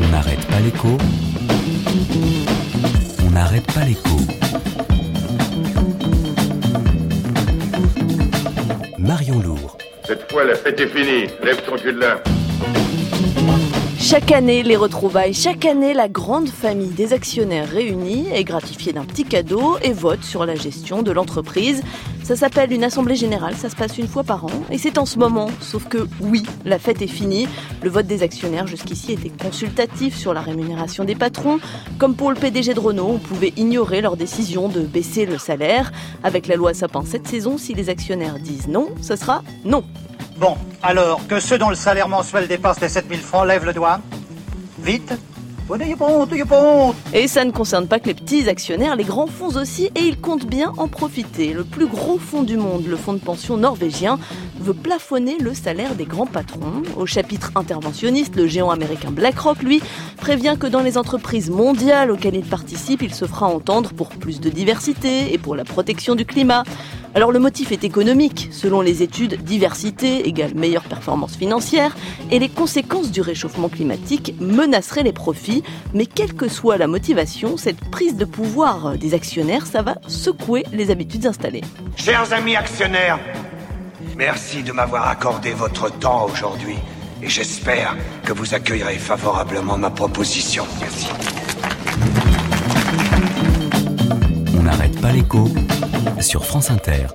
On n'arrête pas l'écho. On n'arrête pas l'écho. Marion Lourd. Cette fois, la fête est finie. Lève ton cul de là. Chaque année, les retrouvailles, chaque année, la grande famille des actionnaires réunis est gratifiée d'un petit cadeau et vote sur la gestion de l'entreprise. Ça s'appelle une assemblée générale, ça se passe une fois par an et c'est en ce moment. Sauf que oui, la fête est finie. Le vote des actionnaires jusqu'ici était consultatif sur la rémunération des patrons. Comme pour le PDG de Renault, on pouvait ignorer leur décision de baisser le salaire. Avec la loi Sapin cette saison, si les actionnaires disent non, ce sera non. Bon, alors, que ceux dont le salaire mensuel dépasse les 7000 francs lèvent le doigt Vite Oh, pas honte Et ça ne concerne pas que les petits actionnaires, les grands fonds aussi, et ils comptent bien en profiter. Le plus gros fonds du monde, le fonds de pension norvégien, veut plafonner le salaire des grands patrons. Au chapitre interventionniste, le géant américain BlackRock, lui, prévient que dans les entreprises mondiales auxquelles il participe, il se fera entendre pour plus de diversité et pour la protection du climat. Alors le motif est économique. Selon les études, diversité égale meilleure performance financière et les conséquences du réchauffement climatique menaceraient les profits. Mais quelle que soit la motivation, cette prise de pouvoir des actionnaires, ça va secouer les habitudes installées. Chers amis actionnaires, merci de m'avoir accordé votre temps aujourd'hui et j'espère que vous accueillerez favorablement ma proposition. Merci. On n'arrête pas l'écho sur France Inter.